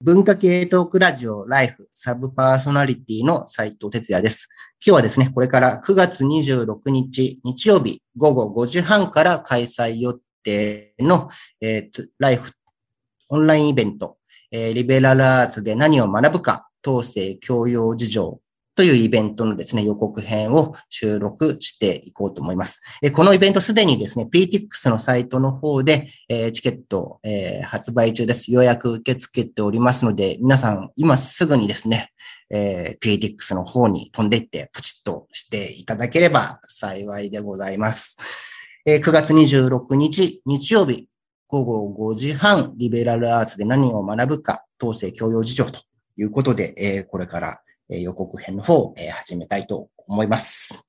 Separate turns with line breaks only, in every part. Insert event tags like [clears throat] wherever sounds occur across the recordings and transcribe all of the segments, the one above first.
文化系トークラジオライフサブパーソナリティの斉藤哲也です。今日はですね、これから9月26日日曜日午後5時半から開催予定の、えー、ライフオンラインイベント、えー、リベラルアーツで何を学ぶか、統制教養事情というイベントのですね、予告編を収録していこうと思います。えこのイベントすでにですね、PTX のサイトの方で、えチケット、え発売中です。予約受け付けておりますので、皆さん今すぐにですね、え PTX の方に飛んでいってプチッとしていただければ幸いでございます。え9月26日日曜日午後5時半、リベラルアーツで何を学ぶか、統制教養事情ということで、えこれからえ予告編の方を、え始めたいと思います。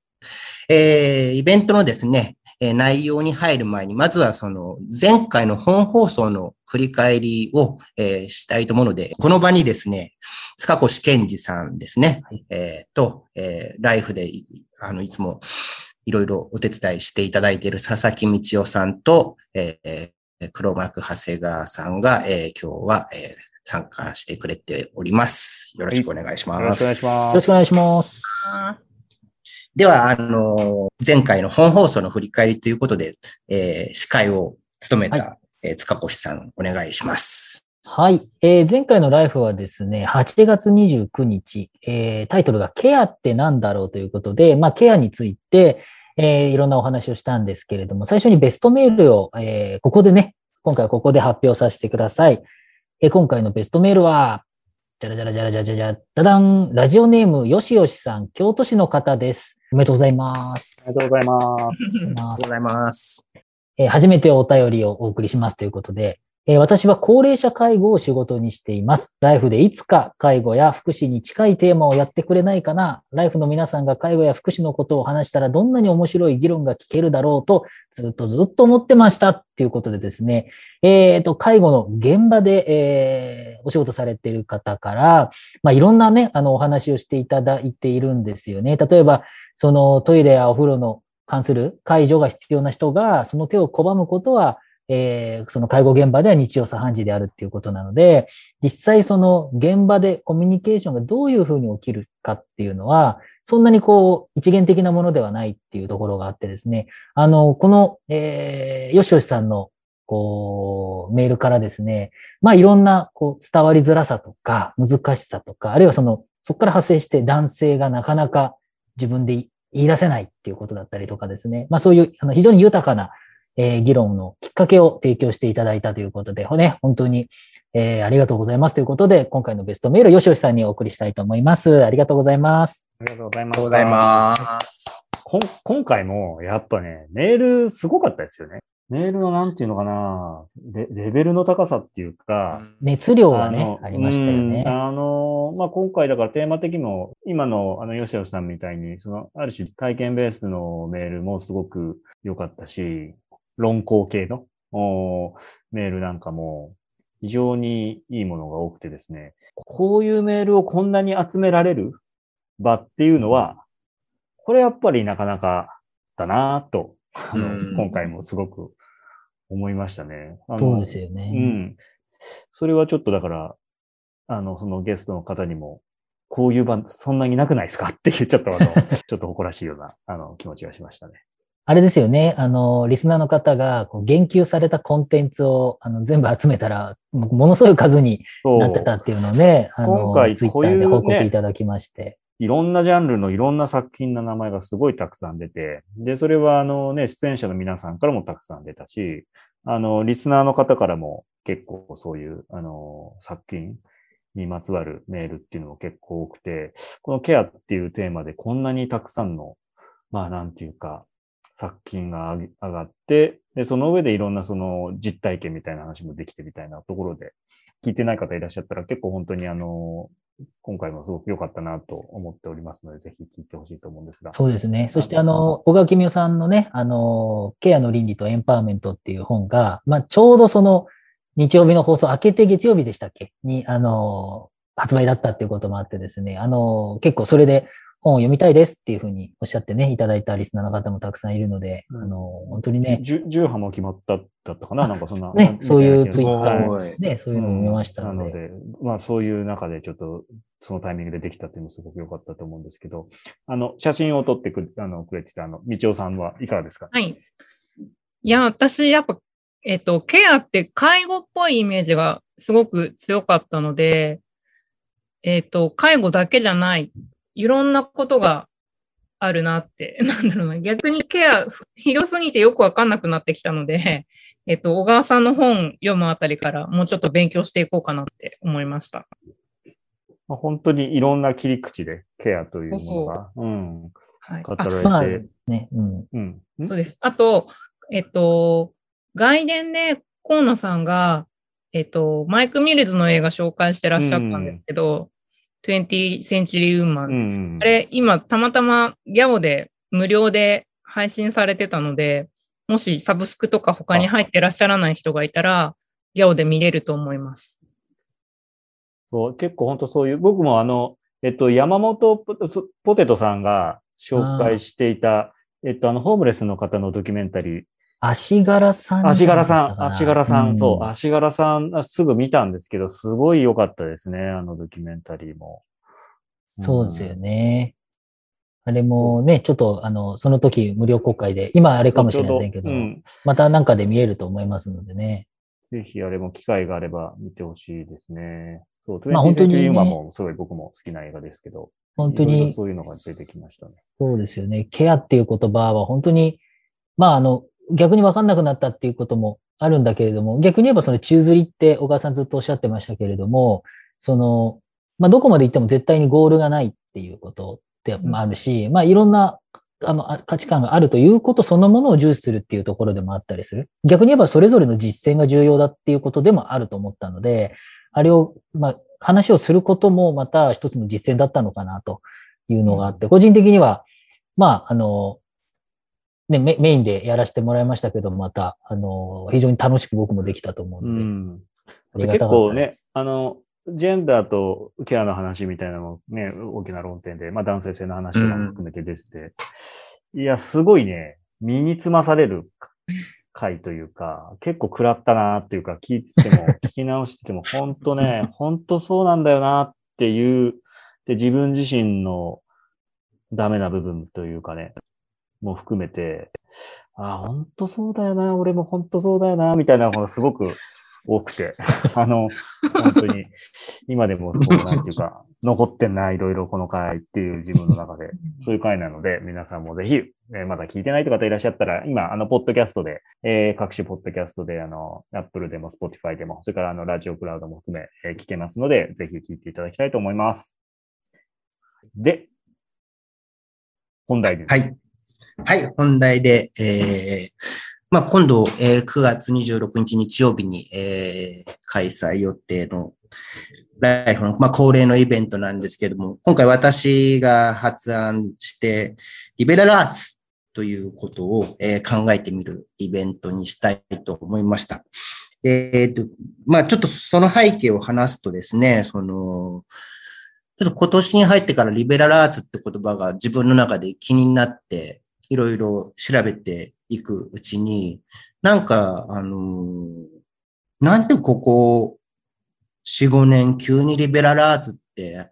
えー、イベントのですね、え内容に入る前に、まずはその前回の本放送の振り返りを、えー、したいと思うので、この場にですね、塚越健二さんですね、はい、えー、と、えー、ライフであのいつもいろいろお手伝いしていただいている佐々木道夫さんと、えー、黒幕長谷川さんが、えー、今日は、えー参加してくれております。よろしくお願いします。よろしくお願いし
ます。よろしくお願いします。
では、あの、前回の本放送の振り返りということで、えー、司会を務めた、はい、えー、塚越さん、お願いします。
はい、えー。前回のライフはですね、8月29日、えー、タイトルがケアって何だろうということで、まあ、ケアについて、えー、いろんなお話をしたんですけれども、最初にベストメールを、えー、ここでね、今回はここで発表させてください。え今回のベストメールは、じゃらじゃらじゃらじゃらじゃら、だだん、ラジオネーム、よしよしさん、京都市の方です。おめでとうございます。
おめでとうございます。
ありがとうございます。
え初めてお便りをお送りしますということで、え私は高齢者介護を仕事にしています。ライフでいつか介護や福祉に近いテーマをやってくれないかな。ライフの皆さんが介護や福祉のことを話したらどんなに面白い議論が聞けるだろうとずっとずっと思ってましたっていうことでですね、えっ、ー、と、介護の現場で、えー、お仕事されている方から、まあ、いろんなね、あの、お話をしていただいているんですよね。例えば、そのトイレやお風呂の関する介助が必要な人が、その手を拒むことは、えー、その介護現場では日曜茶飯事であるっていうことなので、実際その現場でコミュニケーションがどういうふうに起きるかっていうのは、そんなにこう、一元的なものではないっていうところがあってですね、あの、この、えー、よしよしさんの、こう、メールからですね、まあいろんな、こう、伝わりづらさとか、難しさとか、あるいはその、そこから発生して男性がなかなか自分で言い出せないっていうことだったりとかですね、まあそういう、あの、非常に豊かなえー、議論のきっかけを提供していただいたということで、ね、本当に、えー、ありがとうございますということで、今回のベストメール、よしよしさんにお送りしたいと思います。ありがとうございます。
ありがとうございます。今回もやっぱね、メールすごかったですよね。メールのなんていうのかなレ、レベルの高さっていうか。
熱量がね、ありましたよね。
あの、まあ、今回だからテーマ的にも、今のあの、吉吉さんみたいに、その、ある種体験ベースのメールもすごく良かったし、論考系の？メールなんかも非常にいいものが多くてですね、こういうメールをこんなに集められる場っていうのは、これやっぱりなかなかだなと、あの、今回もすごく思いましたね。
そうですよね。
うん。それはちょっとだから、あの、そのゲストの方にも、こういう場そんなになくないですか？っていう、ちょっとあの、[laughs] ちょっと誇らしいような、あの、気持ちがしましたね。
あれですよね、あの、リスナーの方がこう言及されたコンテンツをあの全部集めたら、ものすごい数になってたっていうので、あの、今回ツイッターで報告いただきまして。
いろんなジャンルのいろんな作品の名前がすごいたくさん出て、で、それはあのね、出演者の皆さんからもたくさん出たし、あの、リスナーの方からも結構そういう、あの、作品にまつわるメールっていうのも結構多くて、このケアっていうテーマでこんなにたくさんの、まあなんていうか、作品が上がって、で、その上でいろんなその実体験みたいな話もできてみたいなところで、聞いてない方いらっしゃったら結構本当にあの、今回もすごく良かったなと思っておりますので、ぜひ聞いてほしいと思うんですが。
そうですね。そしてあの、小川君代さんのね、あの、ケアの倫理とエンパワーメントっていう本が、まあ、ちょうどその、日曜日の放送明けて月曜日でしたっけ？に、あの、発売だったっていうこともあってですね、あの、結構それで本を読みたいですっていうふうにおっしゃってね、いただいたリスナーの方もたくさんいるので、
うん。
あの、本当にね、
重重波も決まっただったかな？なんかそんな。
ねそういうツイッター。ね、そういうのを見ましたので、
うん。なので、まあそういう中でちょっとそのタイミングでできたっていうのもすごく良かったと思うんですけど、あの、写真を撮ってくあのくれてたあの、道夫さんはいかがですか？
はい。いや、私、やっぱ、えっと、ケアって介護っぽいイメージがすごく強かったので、えっと、介護だけじゃない、いろんなことがあるなって、[laughs] なんだろうな、逆にケア、広すぎてよくわかんなくなってきたので、[laughs] えっと、小川さんの本読むあたりからもうちょっと勉強していこうかなって思いました。
まあ本当にいろんな切り口でケアというものが、うん、
はい。
語られて、
ね、うん。
うん。ん？
そうです。あと、えっと、外伝で河野さんが、えっと、マイク・ミルズの映画紹介してらっしゃったんですけど、20 Century
う
Woman。
ん。
あれ、今、たまたまギャオで無料で配信されてたので、もしサブスクとか他に入ってらっしゃらない人がいたら、ギャオで見れると思います。
そう結構本当そういう、僕もあの、えっと、山本ポポテトさんが紹介していた、えっと、あの、ホームレスの方のドキュメンタリー、
足柄さん。
足柄さん、足柄さん、そう、
あ
足柄さん、あすぐ見たんですけど、すごい良かったですね、あのドキュメンタリーも。
そうですよね。あれもね、ちょっと、あの、その時無料公開で、今あれかもしれませんけど、
うん
またなんかで見えると思いますのでね。
ぜひあれも機会があれば見てほしいですね。そう、
まあ本当にね
今もすごい僕も好きな映画ですけど、
本当に、
そういうのが出てきましたね。
そうですよね。ケアっていう言葉は本当に、まああの、逆にわかんなくなったっていうこともあるんだけれども、逆に言えばその宙吊りって小川さんずっとおっしゃってましたけれども、その、まあどこまで行っても絶対にゴールがないっていうことってまああるし、まあいろんなあのあ価値観があるということそのものを重視するっていうところでもあったりする。逆に言えばそれぞれの実践が重要だっていうことでもあると思ったので、あれを、まあ話をすることもまた一つの実践だったのかなというのがあって、個人的には、まあ、あの、ね、メメインでやらせてもらいましたけど、また、あの、非常に楽しく僕もできたと思う
う
ので、
ん。
ありが
結構ねあの、ジェンダーとケアの話みたいなのもね、大きな論点で、まあ男性性の話とかも含めてですて、いや、すごいね、身につまされる回というか、結構食らったなっていうか、聞いてても、[laughs] 聞き直してても、本当ね、本当そうなんだよなっていう、で、自分自身のダメな部分というかね、も含めて、ああ、本当そうだよな、俺も本当そうだよな、みたいなのがすごく多くて、[laughs] あの、本当に、今でも、なんていうか、[laughs] 残ってんな、いろいろこの回っていう自分の中で、[laughs] そういう回なので、皆さんもぜひ、えーまだ聞いてないという方いらっしゃったら、今、あの、ポッドキャストで、えー各種ポッドキャストで、あの、Apple でも Spotify でも、それからあの、ラジオクラウドも含め、えー聞けますので、ぜひ聞いていただきたいと思います。で、本題です。
はい。はい、本題で、えー、まあ、今度、えー9月26日日曜日に、えー開催予定のライフの、まあ、恒例のイベントなんですけども、今回私が発案して、リベラルアーツということを、えー考えてみるイベントにしたいと思いました。えっと、まあ、ちょっとその背景を話すとですね、その、ちょっと今年に入ってからリベラルアーツって言葉が自分の中で気になって、いろいろ調べていくうちに、なんか、あのなんでここ4、5年急にリベラルアーツって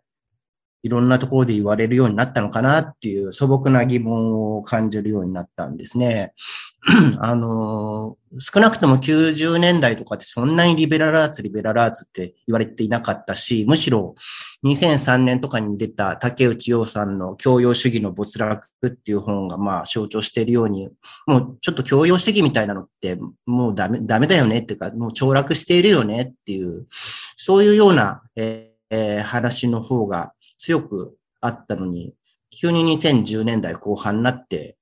いろんなところで言われるようになったのかなっていう素朴な疑問を感じるようになったんですね。[clears throat] あの少なくとも90年代とかってそんなにリベラルアーツ、リベラルアーツって言われていなかったし、むしろ2003年とかに出た竹内洋さんの教養主義の没落っていう本がまあ象徴しているように、もうちょっと教養主義みたいなのってもうダメ、ダメだよねっていうか、もう凋落しているよねっていう、そういうような、えーえー話の方が強くあったのに、急に2010年代後半になって、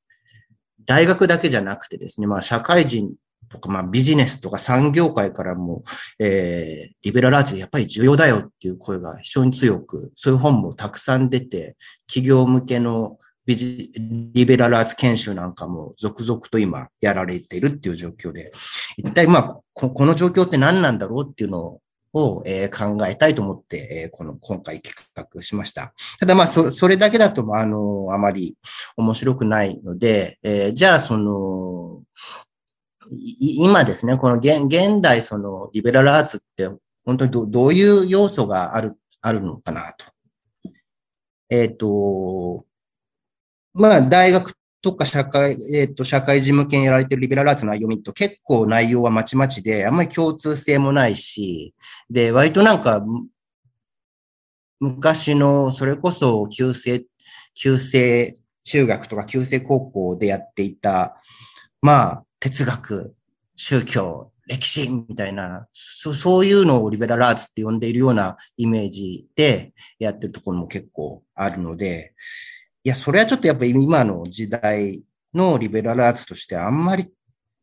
大学だけじゃなくてですね、まあ社会人とか、まあビジネスとか産業界からも、えー、リベラルアーツやっぱり重要だよっていう声が非常に強く、そういう本もたくさん出て、企業向けのビジリベラルアーツ研修なんかも続々と今やられているっていう状況で、一体まあこ、この状況って何なんだろうっていうのを、え、考えたいと思って、え、この、今回企画しました。ただまあ、そ、それだけだと、あの、あまり面白くないので、え、じゃあ、その、今ですね、この現現代、その、リベラルアーツって、本当にどどういう要素がある、あるのかなと。えっ、ー、と、まあ、大学とか社会、えっ、ー、と、社会事務権やられてるリベラルアーツの読みと結構内容はまちまちで、あんまり共通性もないし、で、割となんか、昔の、それこそ、旧制、旧制中学とか旧制高校でやっていた、まあ、哲学、宗教、歴史みたいな、そそういうのをリベラルアーツって呼んでいるようなイメージでやってるところも結構あるので、いや、それはちょっとやっぱ今の時代のリベラルアーツとしてあんまり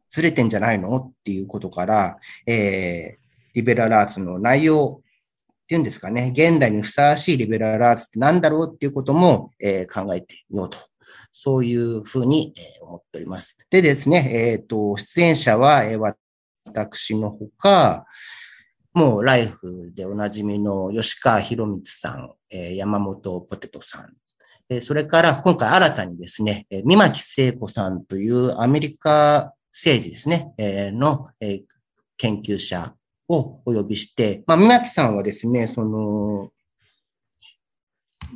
ずれてんじゃないのっていうことから、えー、リベラルアーツの内容っていうんですかね、現代にふさわしいリベラルアーツって何だろうっていうことも、えー、考えてみようと。そういうふうに、え、思っております。でですね、えっ、ー、と、出演者は、えー、私のほか、もうライフでおなじみの吉川博光さん、えー、山本ポテトさん、それから今回新たにですね、三巻聖子さんというアメリカ政治ですね、の研究者をお呼びして、まあ、三巻さんはですね、その、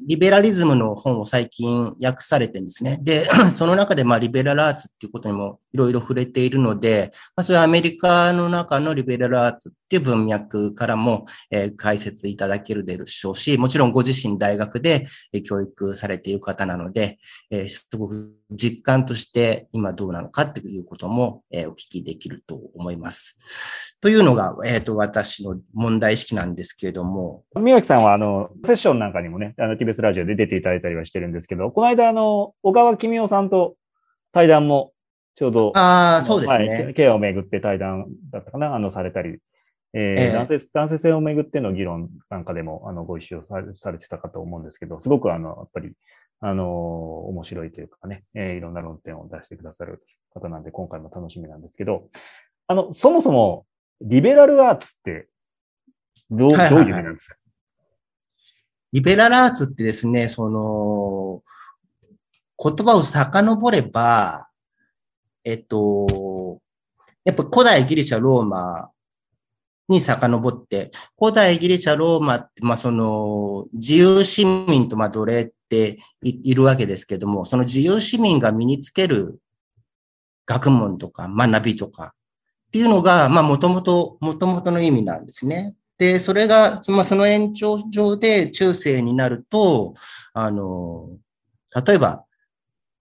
リベラリズムの本を最近訳されてるんですね。で、[clears throat] その中でまあリベラルアーツっていうことにもいろいろ触れているので、まあ、そういうアメリカの中のリベラルアーツっていう文脈からも、え、解説いただけるでしょうし、もちろんご自身大学で教育されている方なので、え、すごく実感として今どうなのかっていうことも、え、お聞きできると思います。というのが、えっ、ー、と、私の問題意識なんですけれども。
宮脇さんは、あの、セッションなんかにもね、あの、TBS ラジオで出ていただいたりはしてるんですけど、この間、あの、小川君夫さんと対談もちょうど、
ああ、そうですね。
はい、ケアをめぐって対談だったかな、あの、されたり、えー、えー、男性、男性性をめぐっての議論なんかでも、あの、ご一緒されされてたかと思うんですけど、すごく、あの、やっぱり、あの、面白いというかね、えー、いろんな論点を出してくださる方なんで、今回も楽しみなんですけど、あの、そもそも、リベラルアーツって、どう、はいはいはい、どういう意味なんですか
リベラルアーツってですね、その、言葉を遡れば、えっと、やっぱ古代ギリシャ、ローマに遡って、古代ギリシャ、ローマって、まあその、自由市民とまあ奴隷っているわけですけども、その自由市民が身につける学問とか学びとかっていうのが、まあもともと、もともとの意味なんですね。で、それが、まあその延長上で中世になると、あの、例えば、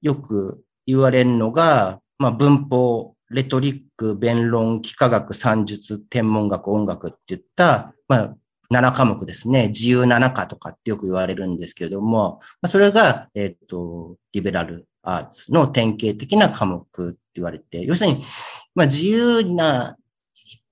よく言われるのが、まあ文法、レトリック、弁論、幾何学、算術、天文学、音楽って言った、まあ7科目ですね。自由7科とかってよく言われるんですけれども、まあ、それが、えっ、ー、と、リベラルアーツの典型的な科目って言われて、要するに、まあ、自由な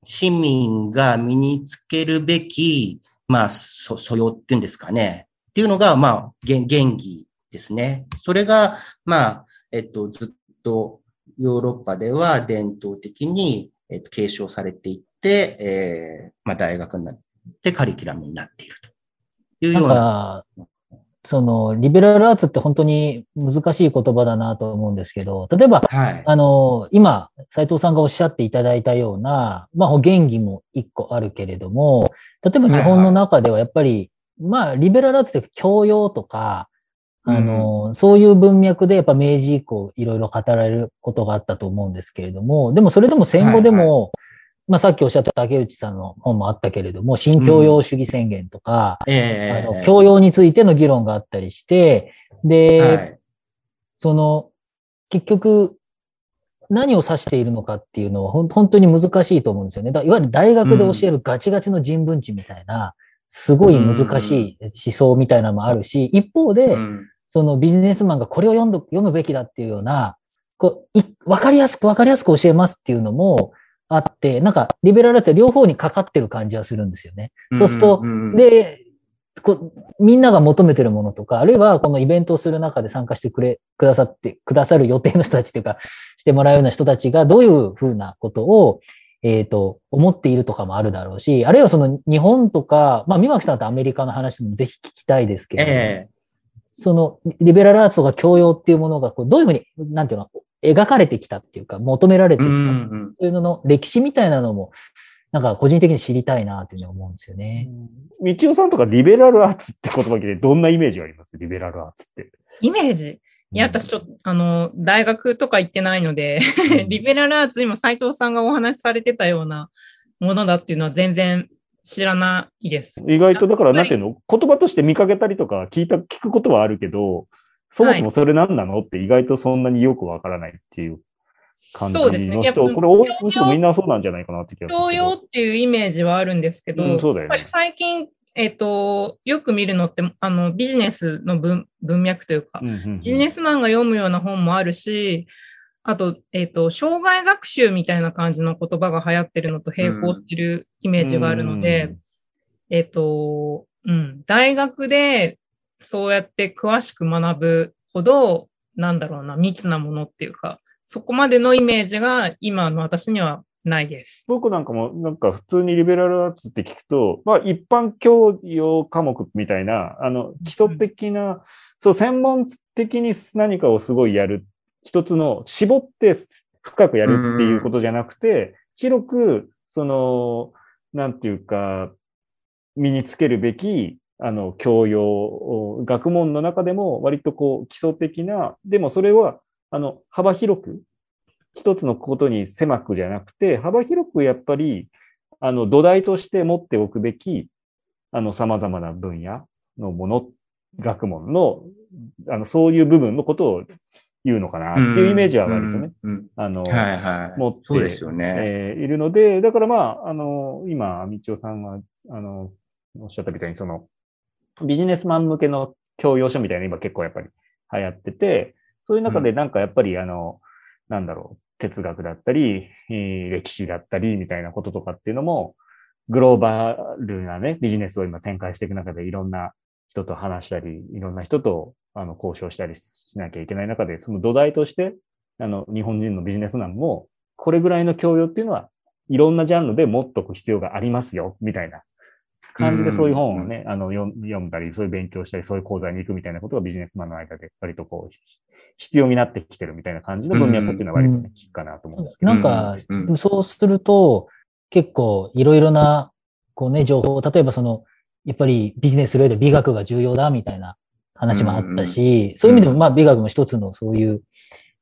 市民が身につけるべき、まあ、素養っていうんですかね。っていうのが、まあ、原義ですね。それが、まあ、えっと、ずっとヨーロッパでは伝統的に、えっと、継承されていって、えー、まあ、大学になってカリキュラムになっていると。いうような。
その、リベラルアーツって本当に難しい言葉だなと思うんですけど、例えば、はい、あの、今、斉藤さんがおっしゃっていただいたような、まあ、原義も一個あるけれども、例えば日本の中ではやっぱり、はいはい、まあ、リベラルアーツって教養とか、あの、うん、そういう文脈でやっぱ明治以降いろいろ語られることがあったと思うんですけれども、でもそれでも戦後でも、はいはい。まあさっきおっしゃった竹内さんの本もあったけれども、新教養主義宣言とか、うん。えー、あの教養についての議論があったりして、で、はい、その、結局、何を指しているのかっていうのは本当に難しいと思うんですよね。いわゆる大学で教えるガチガチの人文知みたいな、すごい難しい思想みたいなのもあるし、一方で、そのビジネスマンがこれを読ん読むべきだっていうような、こう、わかりやすくわかりやすく教えますっていうのも、あって、なんか、リベラルアーツは両方にかかってる感じはするんですよね。そうすると、で、こみんなが求めてるものとか、あるいはこのイベントをする中で参加してくれ、くださって、くださる予定の人たちというか、[laughs] してもらうような人たちがどういうふうなことを、えっ、と、思っているとかもあるだろうし、あるいはその日本とか、まあ、三巻さんとアメリカの話もぜひ聞きたいですけど、
え
そのリベラルアーツとか教養っていうものがこうどういうふうに、なんていうの、描かれてきたっていうか、求められてきた。
んうん。
そういうのの歴史みたいなのも、なんか個人的に知りたいなというふうに思うんですよね。
道夫さんとかリベラルアーツって言葉でどんなイメージがあります？リベラルアーツって。
イメージ？いや、私ちょっと、あの、大学とか行ってないので、[laughs] リベラルアーツ、今、斉藤さんがお話しされてたようなものだっていうのは全然知らないです。
意外とだから、
はい
なんていうの、言葉として見かけたりとか聞いた、聞くことはあるけど、そもそもそれ何なのって意外とそんなによくわからないっていう感じ
そうですね。
これ多い人みんなそうなんじゃないかなって気がする
教。養っていうイメージはあるんですけど、
うんそうだよね
やっぱり最近、えっ、と、よく見るのって、あの、ビジネスの文文脈というか、
うんうんうん
ビジネスマンが読むような本もあるし、あと、えっ、と、障害学習みたいな感じの言葉が流行ってるのと並行してるイメージがあるので、えっ、と、うん、大学でそうやって詳しく学ぶほど、なんだろうな、密なものっていうか、そこまでのイメージが今の私にはないです。
僕なんかも、なんか普通にリベラルアーツって聞くと、まあ一般教養科目みたいな、あの、基礎的な、そう、専門的に何かをすごいやる、一つの、絞って深くやるっていうことじゃなくて、広く、その、なんていうか、身につけるべき、あの、教養、学問の中でも割とこう、基礎的な、でもそれは、あの、幅広く、一つのことに狭くじゃなくて、幅広くやっぱり、あの、土台として持っておくべき、あの、様々な分野のもの、学問の、あの、そういう部分のことを言うのかな？っていうイメージは割とね、
うん。うん
あの、
はいはい。
持って
そうですよね。
えーいるので、だからまあ、あの、今、道夫さんが、あの、おっしゃったみたいに、その、ビジネスマン向けの教養書みたいなの今結構やっぱり流行ってて、そういう中でなんかやっぱりあの、なんだろう、哲学だったり、えー歴史だったりみたいなこととかっていうのも、グローバルなね、ビジネスを今展開していく中でいろんな人と話したり、いろんな人とあの交渉したりしなきゃいけない中で、その土台として、あの、日本人のビジネスマンも、これぐらいの教養っていうのは、いろんなジャンルで持っとく必要がありますよ、みたいな感じでそういう本をね、あの、読ん読んだり、そういう勉強したり、そういう講座に行くみたいなことがビジネスマンの間で割とこう、必要になってきてるみたいな感じの文脈っていうのは割とね、聞くかなと思うんですけど。
なんか、そうすると、結構いろいろな、こうね、情報、例えばその、やっぱりビジネスする上で美学が重要だみたいな話もあったし、そういう意味でもまあ美学も一つのそういう、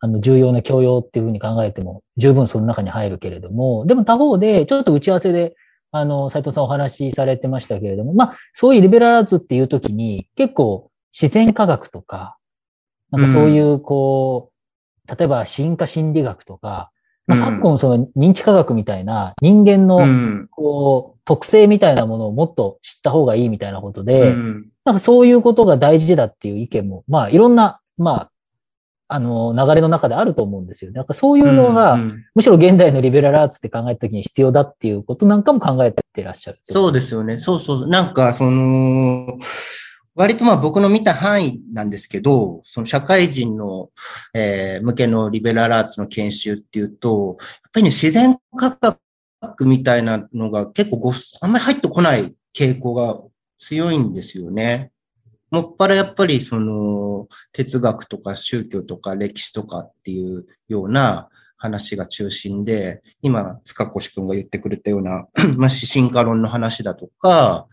あの、重要な教養っていうふうに考えても十分その中に入るけれども、でも他方で、ちょっと打ち合わせで、あの、斉藤さんお話しされてましたけれども、まあ、そういうリベラルアーツっていう時に、結構自然科学とか、なんかそういう、こう、例えば進化心理学とか、まあ、
うん。
昨今その認知科学みたいな人間の
うん。
こう特性みたいなものをもっと知った方がいいみたいなことで、
うん
なんかそういうことが大事だっていう意見も、まあいろんな、まあ、あの流れの中であると思うんですよね。なんかそういうのが、
うん
むしろ現代のリベラルアーツって考えたときに必要だっていうことなんかも考えてらっしゃる。
そうですよね。そうそう。なんか、その、割とまあ僕の見た範囲なんですけど、その社会人の、えー向けのリベラルアーツの研修っていうと、やっぱりね、自然科学みたいなのが結構ごあんまり入ってこない傾向が強いんですよね。もっぱらやっぱりその哲学とか宗教とか歴史とかっていうような話が中心で、今、塚越くんが言ってくれたような、[clears throat] まあ、進化論の話だとか、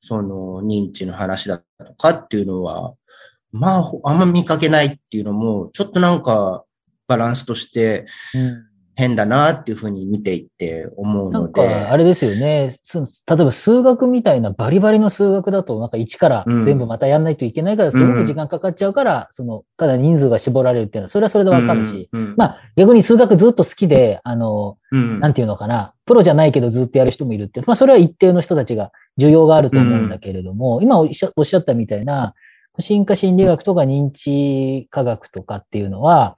その認知の話だとかっていうのは、まあ、あんま見かけないっていうのも、ちょっとなんかバランスとして
うん
変だなっていうふうに見ていって思う
なん
ので。
か、あれですよね。す例えば数学みたいなバリバリの数学だと、なんか一から
うん。
全部またやんないといけないから、すごく時間かかっちゃうから、その、かなり人数が絞られるっていうのは、それはそれでわかるし。
うん、うん
まあ、逆に数学ずっと好きで、あの、
うん。
なんていうのかな、プロじゃないけどずっとやる人もいるって、まあ、それは一定の人たちが需要があると思うんだけれども、今おっしゃおっしゃったみたいな、進化心理学とか認知科学とかっていうのは、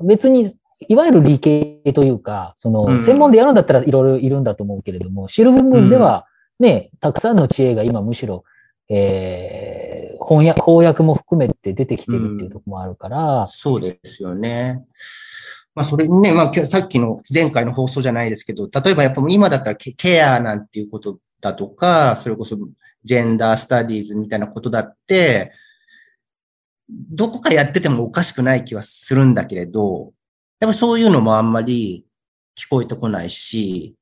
別に、いわゆる理系というか、その、
うん。
専門でやるんだったらいろいろいるんだと思うけれども、知る部分では、ね、たくさんの知恵が今むしろ、えー翻訳、翻訳も含めて出てきてるっていうところもあるから、
そうですよね。まあ、それにね、まあ、さっきの前回の放送じゃないですけど、例えばやっぱ今だったらケアなんていうことだとか、それこそジェンダースタディーズみたいなことだって、どこかやっててもおかしくない気はするんだけれど、やっぱそういうのもあんまり聞こえてこないし、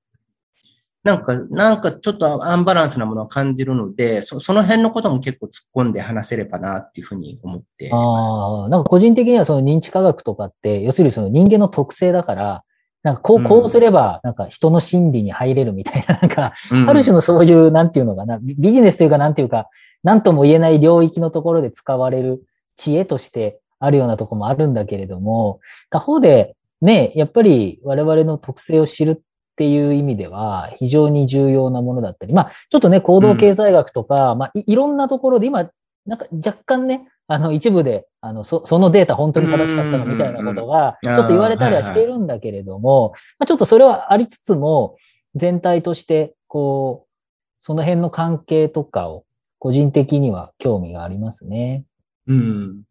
なんか、なんかちょっとアンバランスなものを感じるので、そその辺のことも結構突っ込んで話せればなっていうふうに思ってます。
ああ、なんか個人的にはその認知科学とかって、要するにその人間の特性だから、なんかこう、こうすれば、なんか人の心理に入れるみたいな、なんか、ある種のそういう、なんていうのかな、ビジネスというかなんていうか、なんとも言えない領域のところで使われる知恵としてあるようなところもあるんだけれども、他方で、ね、やっぱり我々の特性を知るっっていう意味では非常に重要なものだったり、まあ、ちょっとね、行動経済学とか、うん、まあい、いろんなところで今、なんか若干ね、あの一部であのそそのデータ本当に正しかったのみたいなことがちょっと言われたりはしているんだけれども、まあ、ちょっとそれはありつつも全体としてこうその辺の関係とかを個人的には興味がありますね。
うん。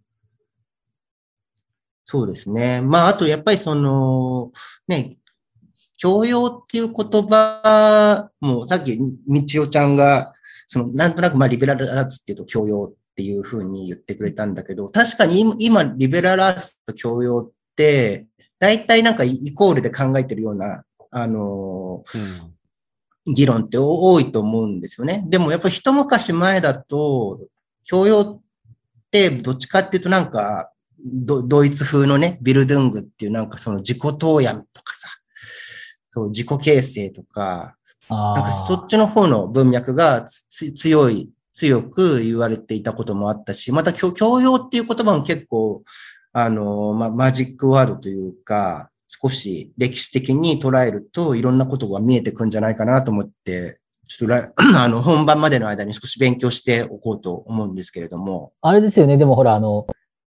そうですね。まあ、あとやっぱりその、ね、教養っていう言葉も、さっき、みちおちゃんが、その、なんとなく、まあ、リベラルアーツっていうと教養っていうふうに言ってくれたんだけど、確かに今、リベラルアーツと教養って、大体なんかイコールで考えてるような、あのうん、議論って多いと思うんですよね。でもやっぱ一昔前だと、教養ってどっちかっていうとなんか、ドイツ風のね、ビルドゥングっていうなんかその自己投闇とかさ、そう、自己形成とか、なんかそっちの方の文脈が強い、強く言われていたこともあったし、また教養っていう言葉も結構、あの、ま、マジックワードというか、少し歴史的に捉えるといろんなことが見えてくんじゃないかなと思って、ちょっと [clears throat] あの、本番までの間に少し勉強しておこうと思うんですけれども。
あれですよね。でもほら、あの、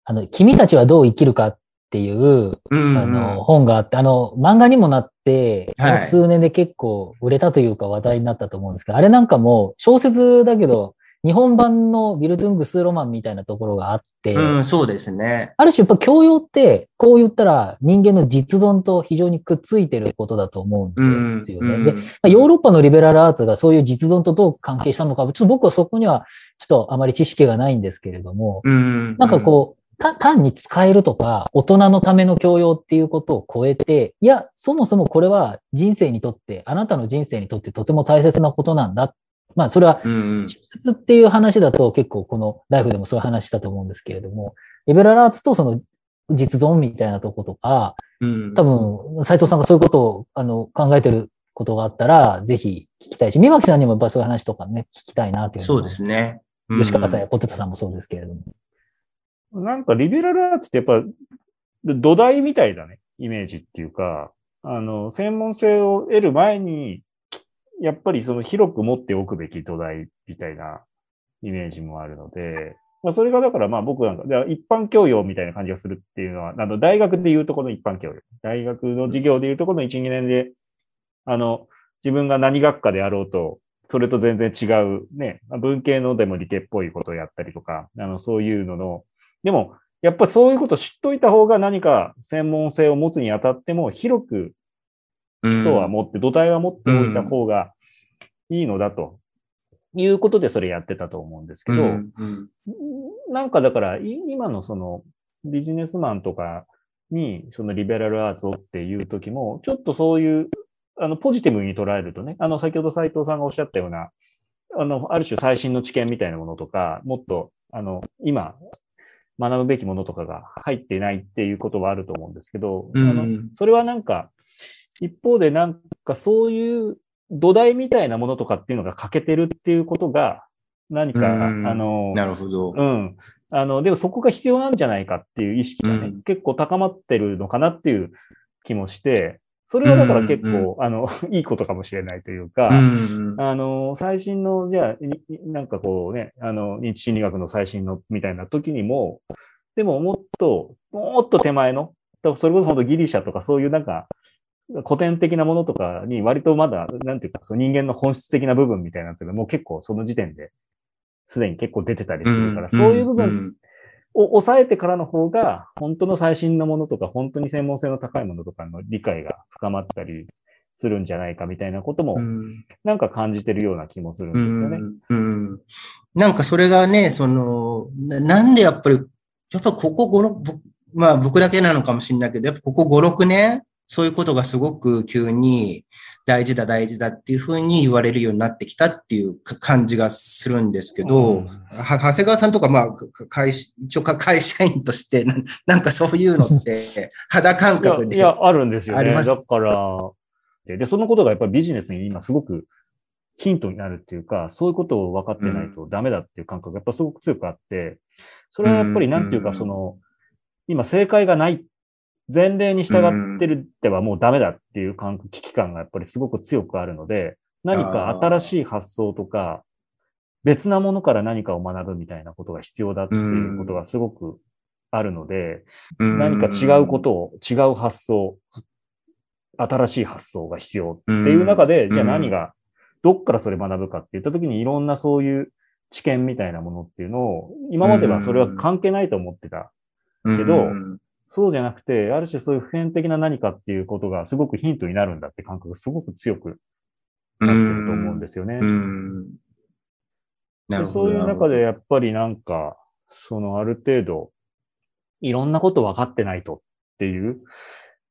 あの、君たちはどう生きるかっていう、うんうん、あの、本があって、あの、漫画にもなって、はい、数年で結構売れたというか話題になったと思うんですけど、あれなんかも小説だけど、日本版のビルドゥングスロマンみたいなところがあって、
うん、そうですね。
ある種やっぱ教養って、こう言ったら人間の実存と非常にくっついてることだと思うんですよね。うんうん、で、ヨーロッパのリベラルアーツがそういう実存とどう関係したのか、ちょっと僕はそこにはちょっとあまり知識がないんですけれども、うんうん、なんかこう、単に使えるとか、大人のための教養っていうことを超えて、いや、そもそもこれは人生にとって、あなたの人生にとってとても大切なことなんだ。まあ、それは、直接っていう話だと結構このライフでもそういう話したと思うんですけれども、リベラルアーツとその実存みたいなとことか、多分、斉藤さんがそういうことをあの考えてることがあったら、ぜひ聞きたいし、三巻さんにもやっぱりそういう話とかね、聞きたいなっていう。
そうですね。
吉川さんやポテトさんもそうですけれども。
なんかリベラルアーツってやっぱ土台みたいだね、イメージっていうか、あの、専門性を得る前に、やっぱりその広く持っておくべき土台みたいなイメージもあるので、まあ、それがだからまあ僕なんか、一般教養みたいな感じがするっていうのは、あの大学でいうとこの一般教養。大学の授業でいうとこの1、2年で、あの、自分が何学科であろうと、それと全然違うね、文系のでも理系っぽいことをやったりとか、あの、そういうのの、でも、やっぱそういうことを知っといた方が何か専門性を持つにあたっても広く基礎は持って、土台は持っておいた方がいいのだということでそれやってたと思うんですけど、なんかだから今のそのビジネスマンとかにそのリベラルアーツをっていう時も、ちょっとそういうあのポジティブに捉えるとね、あの先ほど斉藤さんがおっしゃったような、あの、ある種最新の知見みたいなものとか、もっと、あの、今、学ぶべきものとかが入っていないっていうことはあると思うんですけど、うん、あのそれはなんか、一方でなんかそういう土台みたいなものとかっていうのが欠けてるっていうことが、何か、うん、あの、
なるほど。
うん。あの、でもそこが必要なんじゃないかっていう意識がね、うん、結構高まってるのかなっていう気もして、それはだから結構、うんうん、あの、[laughs] いいことかもしれないというか、うんうん、あの、最新の、じゃあ、なんかこうね、あの、認知心理学の最新のみたいな時にも、でももっと、もっと手前の、それこそ本当ギリシャとかそういうなんか、古典的なものとかに割とまだ、なんていうか、その人間の本質的な部分みたいなのがもう結構その時点ですでに結構出てたりするから、うん、そういう部分を抑えてからの方が、本当の最新のものとか、本当に専門性の高いものとかの理解が深まったりするんじゃないかみたいなことも、
うん
なんか感じてるような気もするんですよね。
うんうんなんかそれがね、その、ななんでやっぱり、やっぱここ5、6、まあ僕だけなのかもしれないけど、やっぱここ5、6年、そういうことがすごく急に大事だ大事だっていうふうに言われるようになってきたっていうか感じがするんですけど、
うん
は長谷川さんとか、まあ、か会社一応か会社員としてな、なんかそういうのって [laughs] 肌感
いや
覚で。
いや、あるんですよね。
あります？
だからで、で、そのことがやっぱりビジネスに今すごくヒントになるっていうか、そういうことを分かってないとダメだっていう感覚がやっぱすごく強くあって、それはやっぱりなんていうか、
うん
その、今正解がない、前例に従ってるってはもうダメだっていう感危機感がやっぱりすごく強くあるので、何か新しい発想とか、別なものから何かを学ぶみたいなことが必要だっていうことがすごくあるので、何か違うことを、違う発想、新しい発想が必要っていう中で、
うん。
じゃあ何が、どっからそれ学ぶかって言ったときにいろんなそういう知見みたいなものっていうのを、今まではそれは関係ないと思ってた。
け
けどそうじゃなくて、ある種そういう普遍的な何かっていうことがすごくヒントになるんだって感覚がすごく強くなってると思うんですよね。
うんな
で
るほど。
そういう中でやっぱりなんか、そのある程度、いろんなこと分かってないとっていう。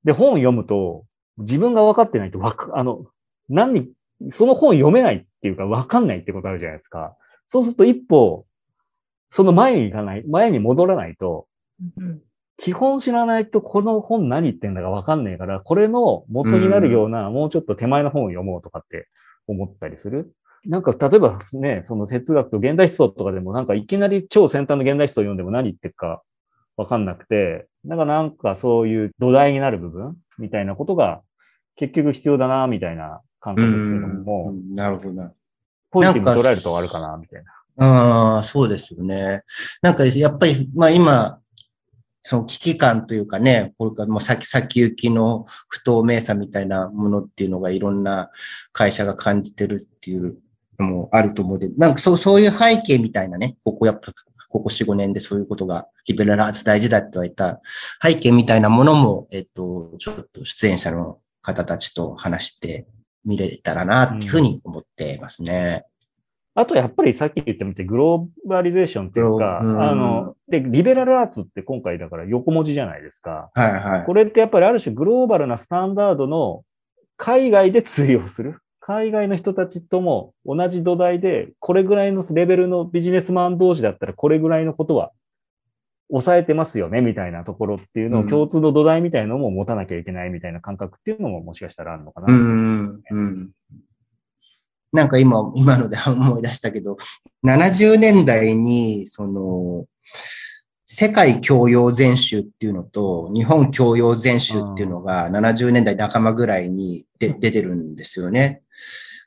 で、本を読むと、自分が分かってないとわか、あの、何、その本読めないっていうか分かんないってことあるじゃないですか。そうすると一歩、その前に行かない、前に戻らないと、
うん
基本知らないとこの本何言ってんだか分かんないから、これの元になるような、もうちょっと手前の本を読もうとかって思ったりする？なんか、例えばね、その哲学と現代思想とかでも、なんかいきなり超先端の現代思想を読んでも何言ってるか分かんなくて、なんかなんかそういう土台になる部分みたいなことが結局必要だな、みたいな感覚っていうのも、
うんなるほどな。
ポジティブに捉えるとあるかな、みたいな。
ああ、そうですよね。なんか、やっぱり、まあ今、その危機感というかね、これからもう先、先行きの不透明さみたいなものっていうのがいろんな会社が感じてるっていうのもあると思うで、なんかそう、そういう背景みたいなね、ここやっぱ、ここ4、5年でそういうことが、リベラルアーツ大事だって言われた背景みたいなものも、えっと、ちょっと出演者の方たちと話してみれたらなっていうふうに思ってますね。
あとやっぱりさっき言ったみたいにグローバリゼーションっていうか、
うん
あの、で、リベラルアーツって今回だから横文字じゃないですか。
はいはい。
これってやっぱりある種グローバルなスタンダードの海外で通用する。海外の人たちとも同じ土台で、これぐらいのレベルのビジネスマン同士だったらこれぐらいのことは抑えてますよね、みたいなところっていうのを
うん
共通の土台みたいなのも持たなきゃいけないみたいな感覚っていうのももしかしたらあるのかな。
うん、うん。なんか今、今ので [laughs] 思い出したけど、70年代に、その、世界教養全集っていうのと、日本教養全集っていうのが70年代半ばぐらいにで出てるんですよね。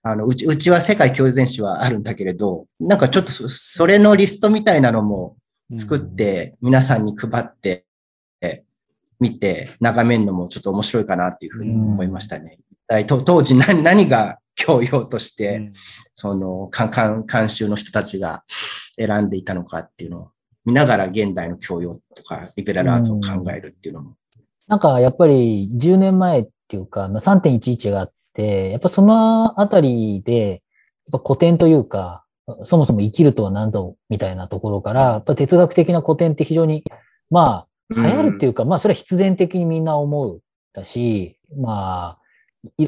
あの、うち、うちは世界教養全集はあるんだけれど、なんかちょっとそそれのリストみたいなのも作って、皆さんに配って、見て、眺めるのもちょっと面白いかなっていうふうに思いましたね。当時何何が教養とし
う
て、
ん。
その、監修の人たちが選んでいたのかっていうのを見ながら現代の教養とかリベラルアーツを考えるっていうのも。
なんかやっぱり10年前っていうか、まあ3.11があって、やっぱそのあたりで、やっぱ古典というか、そもそも生きるとは何ぞみたいなところから、やっぱ哲学的な古典って非常に、まあ、流行るっていうか、まあそれは必然的にみんな思うだし、まあ、い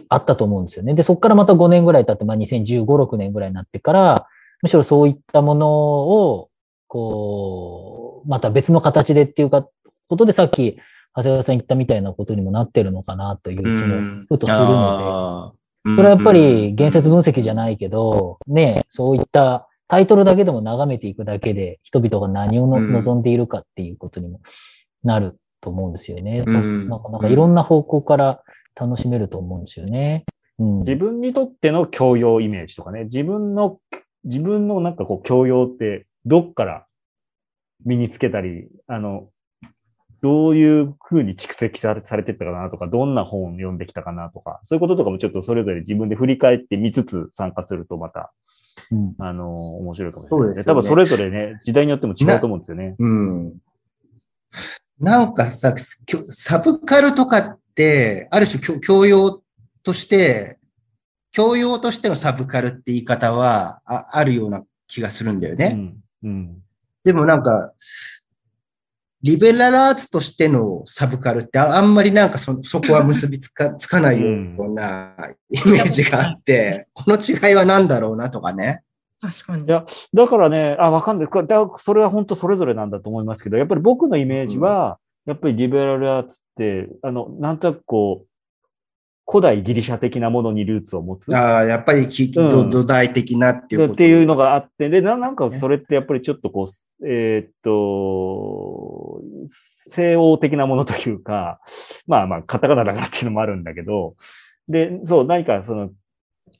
あったと思うんですよね。で、そこからまた5年ぐらい経って、まあ2015、6年ぐらいになってから、むしろそういったものを、こう、また別の形でっていうか、ことでさっき、長谷川さん言ったみたいなことにもなってるのかなという気もふとするので、それはやっぱり言説分析じゃないけど、ね、そういったタイトルだけでも眺めていくだけで、人々が何を望んでいるかっていうことにもなると思うんですよね。
うん。
なんかなんかいろんな方向から楽しめると思うんですよね。うん。
自分にとっての教養イメージとかね、自分の、自分のなんかこう教養ってどっから身につけたり、あの、どういう風に蓄積されされてったかなとか、どんな本を読んできたかなとか、そういうこととかもちょっとそれぞれ自分で振り返って見つつ参加するとまた、
うん
あの、面白いかもしれない
そうですよね
多分それぞれね、時代によっても違うと思うんですよね。
うん。なんかさ、サブカルとかって、ある種教教養として、教養としてのサブカルって言い方はああるような気がするんだよね。
うん。うん。
でもなんか、リベラルアーツとしてのサブカルってああんまりなんかそ、そこは結びつかつかないようなイメージがあって、この違いは何だろうなとかね。
確かに。
いや、だからね、あ、わかんない。これだそれは本当それぞれなんだと思いますけど、やっぱり僕のイメージは、やっぱりリベラルアーツって、あの、なんとなくこう、古代ギリシャ的なものにルーツを持つ。
ああ、やっぱりき、
うん
ど土台的なっていう。
っていうのがあって、で、ななんかそれってやっぱりちょっとこう、えーっと、西欧的なものというか、まあまあ、カタカナだからっていうのもあるんだけど、で、そう、何かその、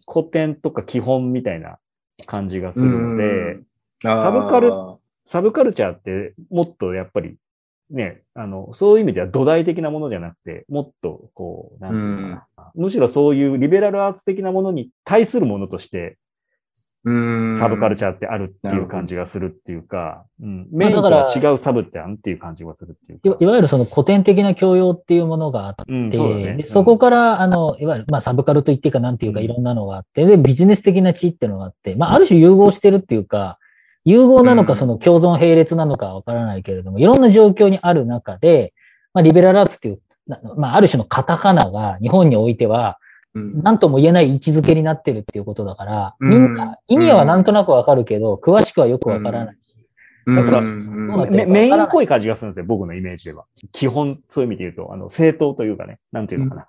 古典とか基本みたいな感じがするので、
サ
サブカルサブカルチャーってもっとやっぱりね、あの、そういう意味では土台的なものじゃなくて、もっとこう、なんていうのかな。むしろそういうリベラルアーツ的なものに対するものとして、サブカルチャーってあるっていう感じがするっていうか、うん、メインとは違うサブってあんっていう感じがするっていうか。
いいわゆるその古典的な教養っていうものがあって、
うん、そね
で。そこから、あの、いわゆる、まあ、サブカルと言っていいかなんていうか、
うん
いろんなのがあって、で、ビジネス的な知っていうのがあって、まあ、ある種融合してるっていうか、融合なのか、
うん。
その共存並列なのかわからないけれども、いろんな状況にある中で、まあ、リベラルアーツっていう、なまあ、ある種のカタカナが日本においては、
うん。
何とも言えない位置づけになってるっていうことだから、
うん。
みんな、意味はなんとなくわかるけど、詳しくはよくわからない。し。
メインっぽい感じがするんですよ、僕のイメージでは。基本、そういう意味で言うと、あの、正当というかね、なんていうのか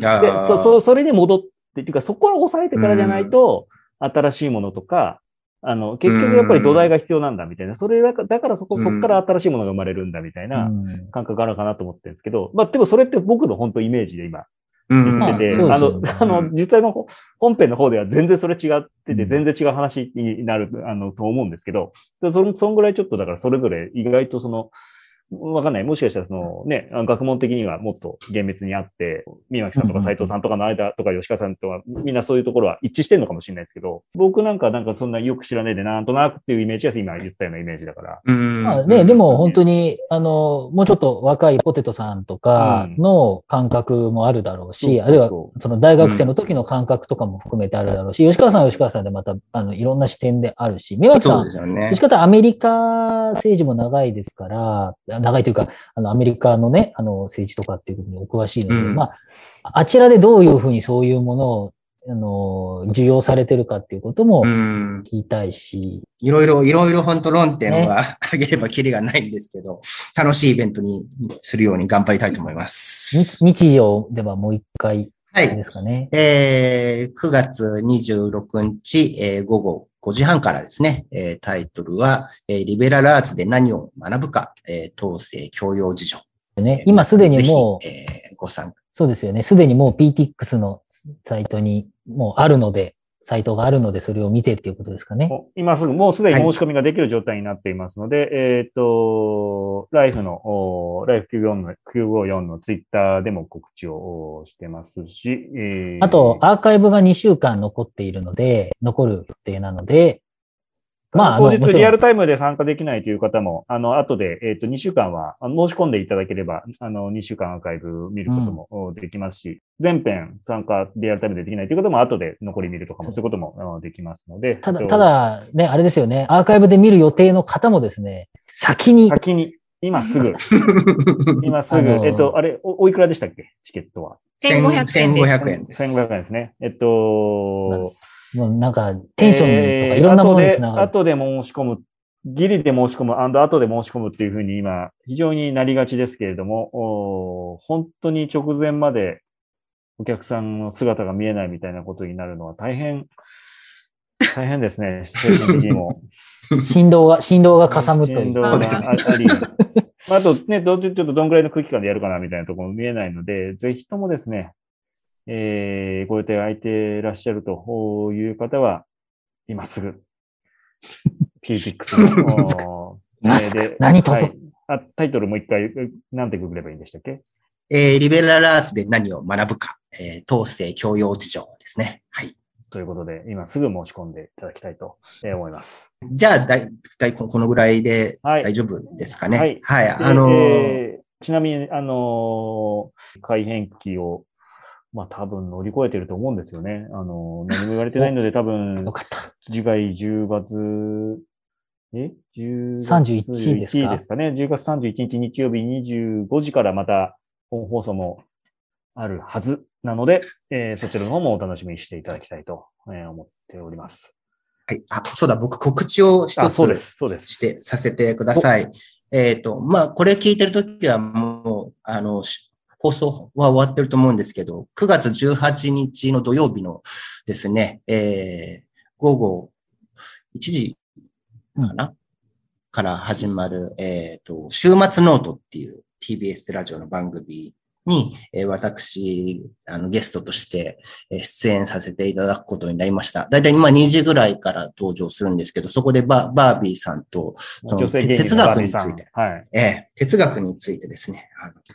な。で、そ、そ、それで戻って、っていうか、そこは抑えてからじゃないと、新しいものとか、あの、結局やっぱり土台が必要なんだみたいな、それだから、だからそこ、そこから新しいものが生まれるんだみたいな
うん。
感覚があるかなと思ってるんですけど、まあでもそれって僕の本当イメージで今。
うん。
言ってて、
まあ
あのあの、実際のほ本編の方では全然それ違ってて、
うん。
全然違う話になる、あの、と思うんですけど、でその、そんぐらいちょっとだからそれぞれ意外とその、わかんない。もしかしたらそのね、学問的にはもっと厳密にあって、宮脇さんとか斉藤さんとかの間とか吉川さんとか、みんなそういうところは一致してるのかもしれないですけど、僕なんかなんかそんなよく知らないでなんとなくっていうイメージが今言ったようなイメージだから。
まあね、でも本当に、あの、もうちょっと若いポテトさんとかの感覚もあるだろうし、
うん
あるいは
そ
の大学生の時の感覚とかも含めてあるだろうし、吉川さんは吉川さんでまた、あの、いろんな視点であるし、宮脇さ
ん
吉。川さんアメリカ政治も長いですから、長いというか、あの、アメリカのね、あの、政治とかっていうことにお詳しいので、
うん
まあ、あちらでどういうふうにそういうものを、あの、受容されてるかっていうことも
うん。
聞きたいし、
いろいろ、いろいろ本当論点はあげればきりがないんですけど、楽しいイベントにするように頑張りたいと思います。
日日常ではもう一回
はい。
ですかね。
えー、9月26日、えー午後5時半からですね、えータイトルは、えーリベラルアーツで何を学ぶか、えー統制教養事情。
ね、今すでにもう
えーご参加。
そうですよね。すでにもう PTX のサイトにもうあるので、サイトがあるので、それを見てっていうことですかね。
今すぐ、もうすでに申し込みができる状態になっていますので、えっ、と、ライフの、おライフ954の954のツイッターでも告知をおしてますし、えー
あと、アーカイブが2週間残っているので、残る予定なので、まあ、
当日リアルタイムで参加できないという方も、あの、後で、えっ、と、2週間は、申し込んでいただければ、あの、2週間アーカイブ見ることもおできますし、全編参加リアルタイムでできないという方も、後で残り見るとかも、そう。いうこともできますので。
ただ、
えっと
ただ、ね、あれですよね、アーカイブで見る予定の方もですね、先に、
先に、今すぐ、[laughs] 今すぐ、
あの
えっと、あれお、おいくらでしたっけ？チケットは。
1500円です。
1500円です。
1500円ですね。えっと、
なんか、テンションとかいろんなものにつながる。
えー後で後で申し込む、ギリで申し込む、後で申し込むっていうふうに今、非常になりがちですけれども、本当に直前までお客さんの姿が見えないみたいなことになるのは大変、大変ですね、[laughs] 精神的にも。[laughs]
振動が、振動がかさむという。
振動がああり、まああとね、どうちょっとどんぐらいの空気感でやるかなみたいなところも見えないので、ぜひともですね、えー、ご予定が空いていらっしゃるという方は、今すぐ、PTX の、
今す何卒
はいあタイトルもう一回、なんてググればいいんでしたっけ？
えーリベラルアーツで何を学ぶか、えー統制教養事情ですね。はい。
ということで、今すぐ申し込んでいただきたいとえー思います。
じゃあ、だい、だいここのぐらいで
はい
大丈夫ですかね？
はい
はい。あのー
ーちなみに、あのー改変期を、まあ多分乗り越えてると思うんですよね。あのー [laughs] 何も言われてないので多分
よ、かった。
次回10月、え ?10 月
31ですか
？1ですかね。10月31日日曜日25時からまた本放送もあるはずなので、えーそちらの方もお楽しみにしていただきたいと、えー思っております。
はい。あ、そうだ、僕告知を一
あ、そうで
つ
す。そうです。
して、させてください。えっ、と、まあ、これ聞いてるときはもう、あの、し放送は終わってると思うんですけど、9月18日の土曜日のですね、えー、午後1時かな、から始まる、えっ、と、週末ノートっていう TBS ラジオの番組に、えー私、あの、ゲストとして、えー出演させていただくことになりました。だいたい今2時ぐらいから登場するんですけど、そこでババービーさんと、その哲学について、
はい。
ええ哲学についてですね、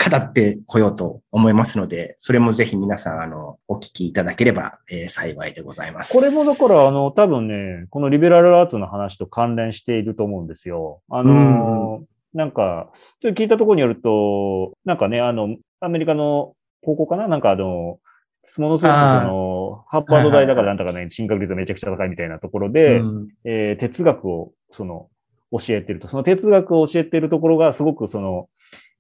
語ってこようと思いますので、それもぜひ皆さん、あの、お聞きいただければ、えー幸いでございます。
これもだから、あの、多分ね、このリベラルアーツの話と関連していると思うんですよ。あの、なんか、ちょっと聞いたところによると、なんかね、あの、アメリカの高校かな？なんかあの、ものすごくその、ハーバード大だからなんだかね、進学率がめちゃくちゃ高いみたいなところで、
うん。
えー哲学を、その、教えてると。その哲学を教えてるところが、すごくその、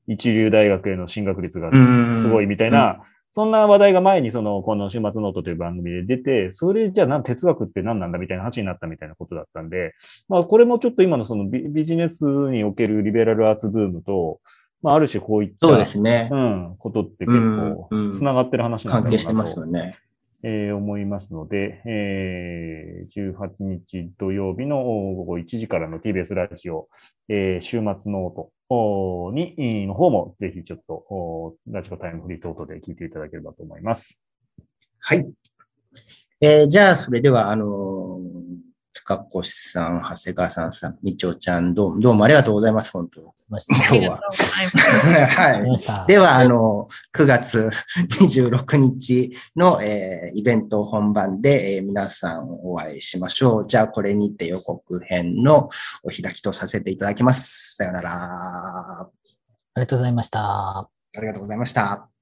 一流大学への進学率が
うん。
すごいみたいな、そんな話題が前にその、この週末ノートという番組で出て、それじゃあなん哲学って何なんだみたいな話になったみたいなことだったんで、まあこれもちょっと今のそのビビジネスにおけるリベラルアーツブームと、まあある種こういった、
そうですね
う。ん、ことって結構
うんうん
繋がってる話なんだろうなと
関係してますよね。
えー思いますので、えー18日土曜日の午後1時からの TBS ラジオ、えー週末ノートに、の方もぜひちょっと、ラジコタイムフリー等々で聞いていただければと思います。
はい。えーじゃあ、それでは、あのー塚越さん、長谷川さんさん、みちおちゃん、どうどうもありがとうございます、本当。今日は。はい。では、あの、9月26日の、えーイベント本番で、えー皆さんお会いしましょう。じゃあ、これにて予告編のお開きとさせていただきます。さよなら。あ
ありがとうございました。
りがとうございました。